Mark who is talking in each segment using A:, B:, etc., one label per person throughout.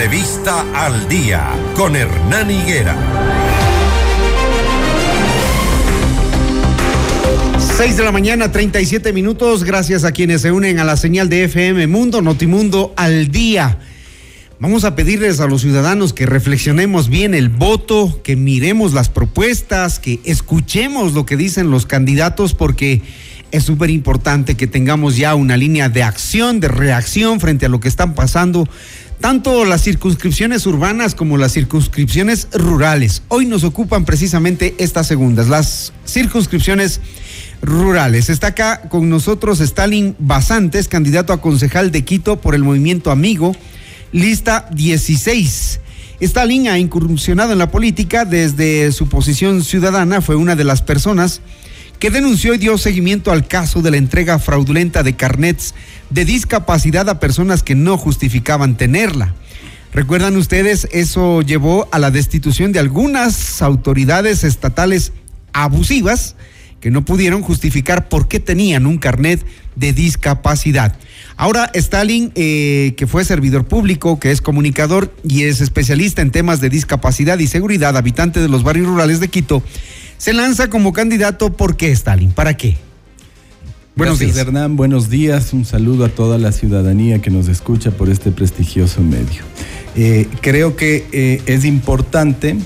A: Entrevista al día con Hernán Higuera.
B: 6 de la mañana, 37 minutos. Gracias a quienes se unen a la señal de FM Mundo, Notimundo al día. Vamos a pedirles a los ciudadanos que reflexionemos bien el voto, que miremos las propuestas, que escuchemos lo que dicen los candidatos, porque es súper importante que tengamos ya una línea de acción, de reacción frente a lo que están pasando, tanto las circunscripciones urbanas como las circunscripciones rurales. Hoy nos ocupan precisamente estas segundas, las circunscripciones rurales. Está acá con nosotros Stalin Basantes, candidato a concejal de Quito por el movimiento Amigo lista 16. Stalin ha incursionado en la política desde su posición ciudadana, fue una de las personas que denunció y dio seguimiento al caso de la entrega fraudulenta de carnets de discapacidad a personas que no justificaban tenerla. Recuerdan ustedes, eso llevó a la destitución de algunas autoridades estatales abusivas que no pudieron justificar por qué tenían un carnet de discapacidad. Ahora Stalin, eh, que fue servidor público, que es comunicador y es especialista en temas de discapacidad y seguridad, habitante de los barrios rurales de Quito, se lanza como candidato. ¿Por qué Stalin? ¿Para qué?
C: Buenos días. Hernán. Buenos días. Un saludo a toda la ciudadanía que nos escucha por este prestigioso medio. Eh, creo que eh, es importante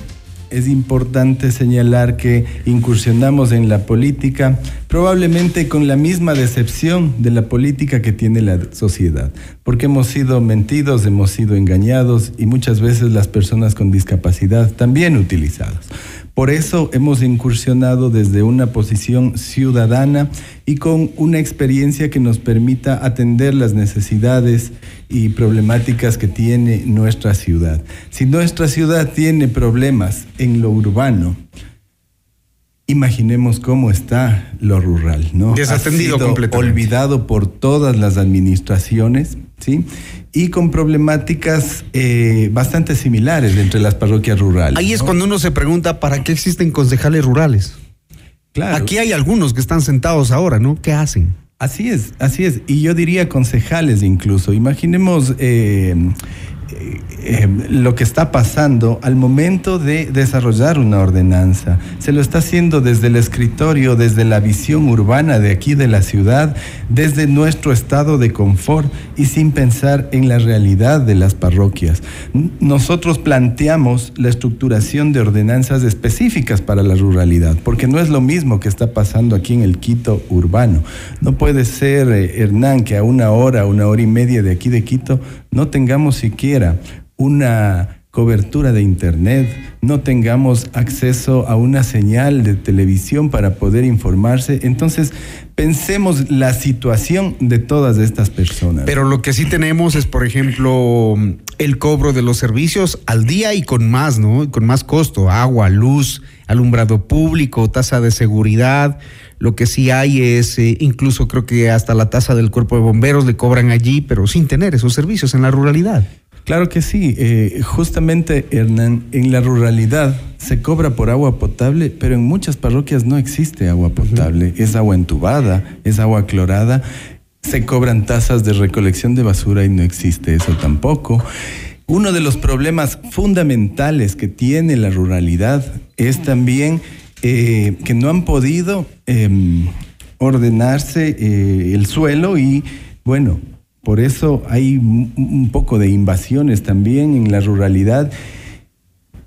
C: es importante señalar que incursionamos en la política probablemente con la misma decepción de la política que tiene la sociedad, porque hemos sido mentidos, hemos sido engañados y muchas veces las personas con discapacidad también utilizadas. Por eso hemos incursionado desde una posición ciudadana y con una experiencia que nos permita atender las necesidades y problemáticas que tiene nuestra ciudad. Si nuestra ciudad tiene problemas en lo urbano, imaginemos cómo está lo rural, ¿no?
B: Desatendido completamente.
C: Olvidado por todas las administraciones, ¿sí? y con problemáticas eh, bastante similares entre las parroquias rurales.
B: Ahí es cuando uno se pregunta, ¿para qué existen concejales rurales? Claro. Aquí hay algunos que están sentados ahora, ¿no? ¿Qué hacen?
C: Así es, así es. Y yo diría concejales incluso. Imaginemos eh, eh, lo que está pasando al momento de desarrollar una ordenanza. Se lo está haciendo desde el escritorio, desde la visión urbana de aquí de la ciudad, desde nuestro estado de confort y sin pensar en la realidad de las parroquias. Nosotros planteamos la estructuración de ordenanzas específicas para la ruralidad, porque no es lo mismo que está pasando aquí en el Quito urbano. No puede ser, eh, Hernán, que a una hora, una hora y media de aquí de Quito no tengamos siquiera una cobertura de Internet, no tengamos acceso a una señal de televisión para poder informarse. Entonces, pensemos la situación de todas estas personas.
B: Pero lo que sí tenemos es, por ejemplo, el cobro de los servicios al día y con más, ¿no? Con más costo, agua, luz, alumbrado público, tasa de seguridad. Lo que sí hay es, eh, incluso creo que hasta la tasa del cuerpo de bomberos le cobran allí, pero sin tener esos servicios en la ruralidad.
C: Claro que sí. Eh, justamente, Hernán, en la ruralidad se cobra por agua potable, pero en muchas parroquias no existe agua potable. Es agua entubada, es agua clorada. Se cobran tasas de recolección de basura y no existe eso tampoco. Uno de los problemas fundamentales que tiene la ruralidad es también eh, que no han podido em, ordenarse eh, el suelo y, bueno, por eso hay un poco de invasiones también en la ruralidad.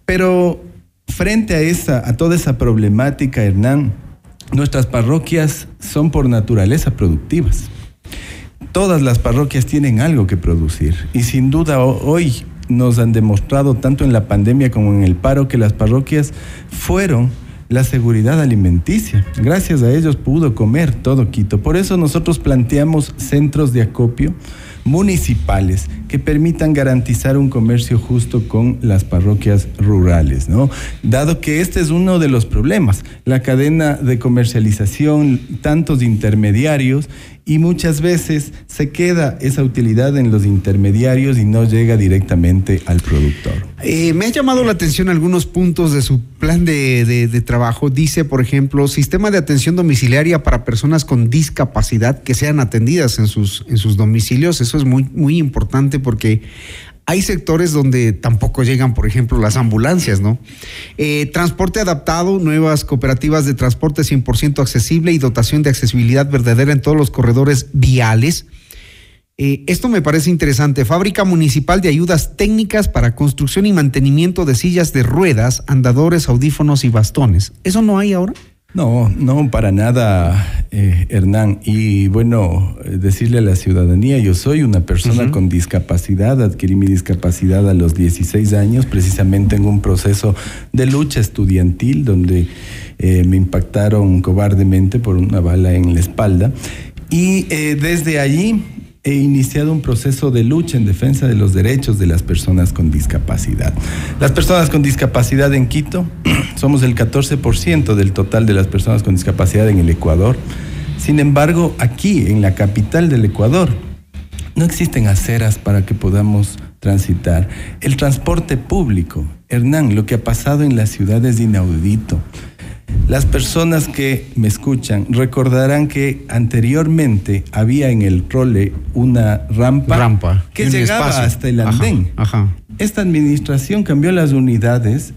C: Pero frente a, a toda esa problemática, Hernán, nuestras parroquias son por naturaleza productivas. Todas las parroquias tienen algo que producir y sin duda hoy nos han demostrado tanto en la pandemia como en el paro que las parroquias fueron la seguridad alimenticia. Gracias a ellos pudo comer todo Quito. Por eso nosotros planteamos centros de acopio municipales que permitan garantizar un comercio justo con las parroquias rurales, ¿no? Dado que este es uno de los problemas, la cadena de comercialización, tantos intermediarios y muchas veces se queda esa utilidad en los intermediarios y no llega directamente al productor.
B: Eh, me ha llamado la atención algunos puntos de su plan de, trabajo. Dice, por ejemplo, sistema de atención domiciliaria para personas con discapacidad que sean atendidas en sus, en sus domicilios. Eso es muy, muy importante porque hay sectores donde tampoco llegan, por ejemplo, las ambulancias, ¿no? Eh, transporte adaptado, nuevas cooperativas de transporte 100% accesible y dotación de accesibilidad verdadera en todos los corredores viales. Eh, esto me parece interesante. Fábrica Municipal de Ayudas Técnicas para Construcción y Mantenimiento de Sillas de Ruedas, Andadores, Audífonos y Bastones. ¿Eso no hay ahora?
C: No, no, para nada, eh, Hernán. Y bueno, eh, decirle a la ciudadanía, yo soy una persona con discapacidad, adquirí mi discapacidad a los 16 años, precisamente en un proceso de lucha estudiantil donde eh, me impactaron cobardemente por una bala en la espalda. Y desde allí he iniciado un proceso de lucha en defensa de los derechos de las personas con discapacidad. Las personas con discapacidad en Quito somos el 14% del total de las personas con discapacidad en el Ecuador. Sin embargo, aquí en la capital del Ecuador no existen aceras para que podamos transitar. El transporte público, Hernán, lo que ha pasado en la ciudad es inaudito. Las personas que me escuchan recordarán que anteriormente había en el trole una rampa, que llegaba hasta el andén. Esta administración cambió las unidades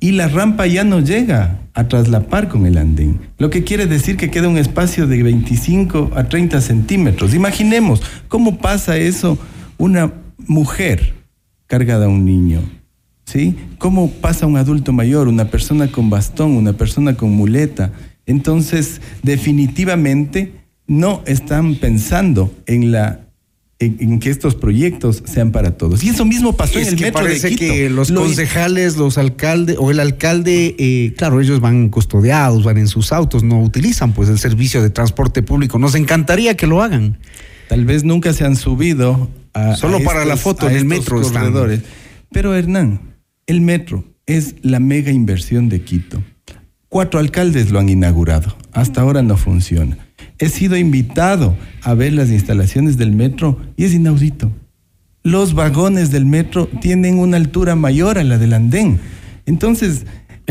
C: y la rampa ya no llega a traslapar con el andén. Lo que quiere decir que queda un espacio de 25 a 30 centímetros. Imaginemos cómo pasa eso una mujer cargada a un niño ¿sí? ¿Cómo pasa un adulto mayor, una persona con bastón, una persona con muleta? Entonces, definitivamente no están pensando en la en, que estos proyectos sean para todos. Y eso mismo pasó en el metro
B: parece
C: de Quito.
B: que los concejales, los alcaldes o el alcalde, eh, claro, ellos van custodiados, van en sus autos, no utilizan pues el servicio de transporte público. Nos encantaría que lo hagan.
C: Tal vez nunca se han subido a
B: solo para la foto en el metro
C: corredores. Pero Hernán, el metro es la mega inversión de Quito. Cuatro alcaldes lo han inaugurado. Hasta ahora no funciona. He sido invitado a ver las instalaciones del metro y es inaudito. Los vagones del metro tienen una altura mayor a la del andén. Entonces,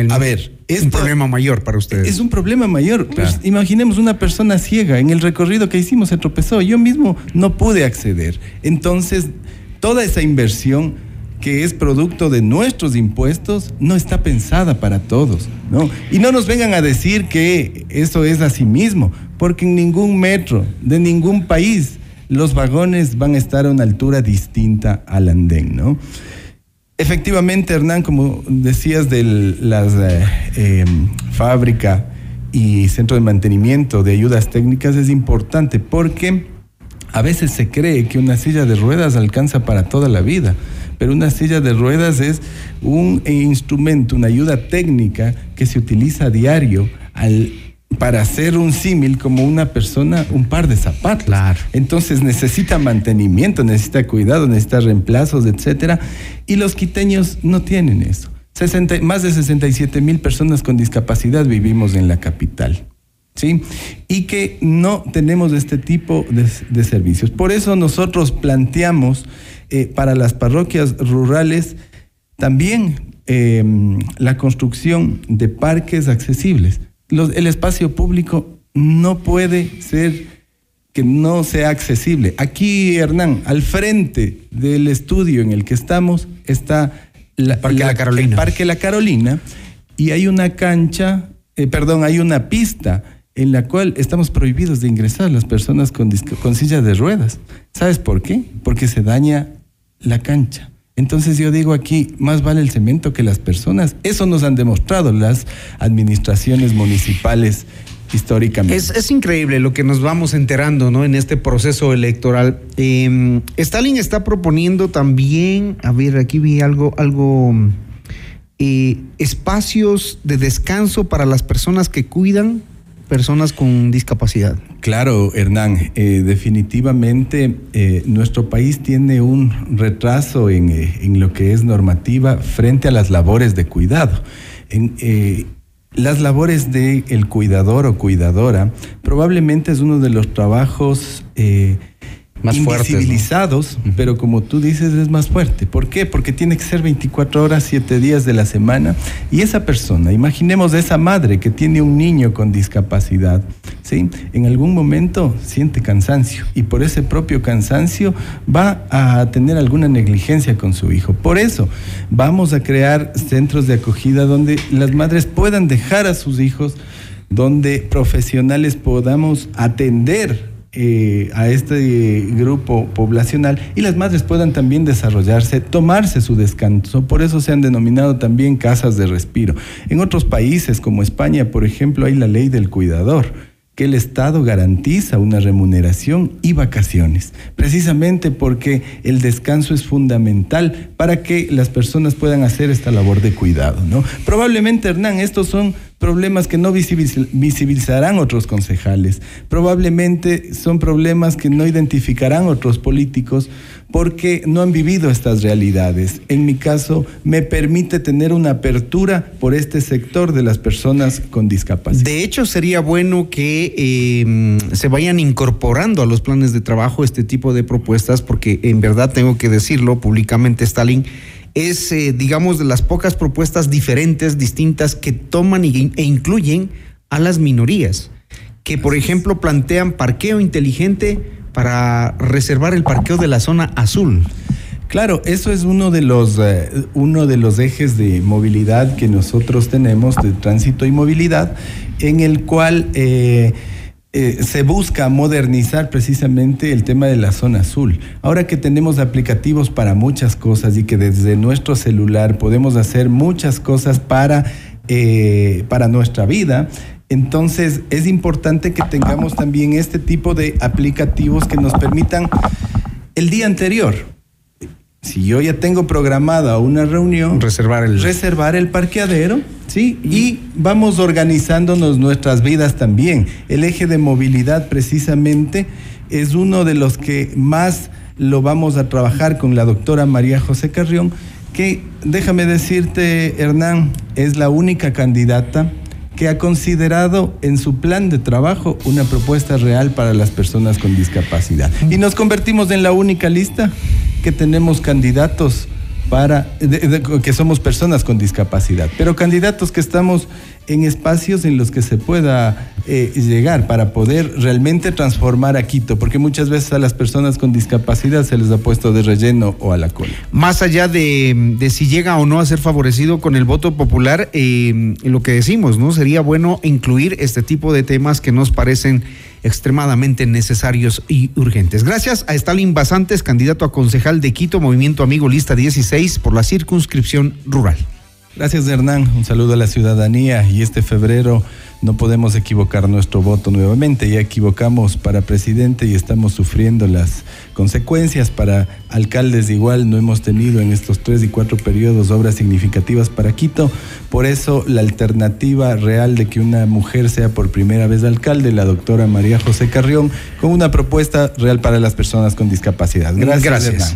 C: a ver,
B: es un problema mayor para ustedes.
C: Es un problema mayor. Pues, imaginemos una persona ciega. En el recorrido que hicimos se tropezó. Yo mismo no pude acceder. Entonces, toda esa inversión que es producto de nuestros impuestos no está pensada para todos, ¿no? Y no nos vengan a decir que eso es así mismo, porque en ningún metro de ningún país los vagones van a estar a una altura distinta al andén, ¿no? Efectivamente, Hernán, como decías de la eh, em, fábrica y centro de mantenimiento de ayudas técnicas es importante porque a veces se cree que una silla de ruedas alcanza para toda la vida pero una silla de ruedas es un instrumento, una ayuda técnica que se utiliza a diario para hacer un símil como una persona, un par de zapatos. Entonces necesita mantenimiento, necesita cuidado, necesita reemplazos, etcétera. Y los quiteños no tienen eso. más de 67 mil personas con discapacidad vivimos en la capital. ¿Sí? Y que no tenemos este tipo de servicios. Por eso nosotros planteamos eh, para las parroquias rurales también em, la construcción de parques accesibles. el espacio público no puede ser que no sea accesible. Aquí, Hernán, al frente del estudio en el que estamos está
B: la, Parque la, Carolina.
C: el Parque La Carolina y hay una cancha, eh, perdón, hay una pista en la cual estamos prohibidos de ingresar las personas con, con sillas de ruedas. ¿Sabes por qué? Porque se daña la cancha. Entonces yo digo aquí, más vale el cemento que las personas. Eso nos han demostrado las administraciones municipales históricamente.
B: Es, increíble lo que nos vamos enterando ¿no? en este proceso electoral. Em, Stalin está proponiendo también, a ver, aquí vi algo, algo, eh, espacios de descanso para las personas que cuidan personas con discapacidad.
C: Claro, Hernán, eh, definitivamente eh, nuestro país tiene un retraso en, eh, en, lo que es normativa frente a las labores de cuidado. En, las labores del el cuidador o cuidadora probablemente es uno de los trabajos
B: más
C: invisibilizados, fuertes, pero como tú dices es más fuerte. ¿Por qué? Porque tiene que ser 24 horas, 7 días de la semana y esa persona, imaginemos esa madre que tiene un niño con discapacidad, ¿sí? En algún momento siente cansancio y por ese propio cansancio va a tener alguna negligencia con su hijo. Por eso vamos a crear centros de acogida donde las madres puedan dejar a sus hijos donde profesionales podamos atender eh, a este grupo poblacional y las madres puedan también desarrollarse, tomarse su descanso. Por eso se han denominado también casas de respiro. En otros países como España, por ejemplo, hay la ley del cuidador que el Estado garantiza una remuneración y vacaciones, precisamente porque el descanso es fundamental para que las personas puedan hacer esta labor de cuidado. ¿no? Probablemente, Hernán, estos son problemas que no visibilizarán otros concejales, probablemente son problemas que no identificarán otros políticos porque no han vivido estas realidades. En mi caso, me permite tener una apertura por este sector de las personas con discapacidad.
B: De hecho, sería bueno que em, se vayan incorporando a los planes de trabajo este tipo de propuestas, porque en verdad tengo que decirlo públicamente, Stalin, es, eh, digamos, de las pocas propuestas diferentes, distintas, que toman e incluyen a las minorías, que por ejemplo plantean parqueo inteligente para reservar el parqueo de la zona azul.
C: Claro, eso es uno de los eh, uno de los ejes de movilidad que nosotros tenemos de tránsito y movilidad, en el cual eh, eh, se busca modernizar precisamente el tema de la zona azul. Ahora que tenemos aplicativos para muchas cosas y que desde nuestro celular podemos hacer muchas cosas para para nuestra vida, entonces es importante que tengamos también este tipo de aplicativos que nos permitan el día anterior. Si yo ya tengo programada una reunión,
B: reservar el,
C: reservar el parqueadero, ¿sí? Y vamos organizándonos nuestras vidas también. El eje de movilidad precisamente es uno de los que más lo vamos a trabajar con la doctora María José Carrión, que déjame decirte, Hernán, es la única candidata que ha considerado en su plan de trabajo una propuesta real para las personas con discapacidad. Y nos convertimos en la única lista que tenemos candidatos para que somos personas con discapacidad, pero candidatos que estamos en espacios en los que se pueda eh, llegar para poder realmente transformar a Quito, porque muchas veces a las personas con discapacidad se les ha puesto de relleno o a la cola.
B: Más allá de, si llega o no a ser favorecido con el voto popular, eh, lo que decimos, ¿no? Sería bueno incluir este tipo de temas que nos parecen extremadamente necesarios y urgentes. Gracias a Stalin Basantes, candidato a concejal de Quito, Movimiento Amigo Lista 16 por la circunscripción rural.
C: Gracias Hernán, un saludo a la ciudadanía y este febrero no podemos equivocar nuestro voto nuevamente. Ya equivocamos para presidente y estamos sufriendo las consecuencias. Para alcaldes igual no hemos tenido en estos tres y cuatro periodos obras significativas para Quito. Por eso la alternativa real de que una mujer sea por primera vez alcalde, la doctora María José Carrión, con una propuesta real para las personas con discapacidad.
B: Gracias. Gracias.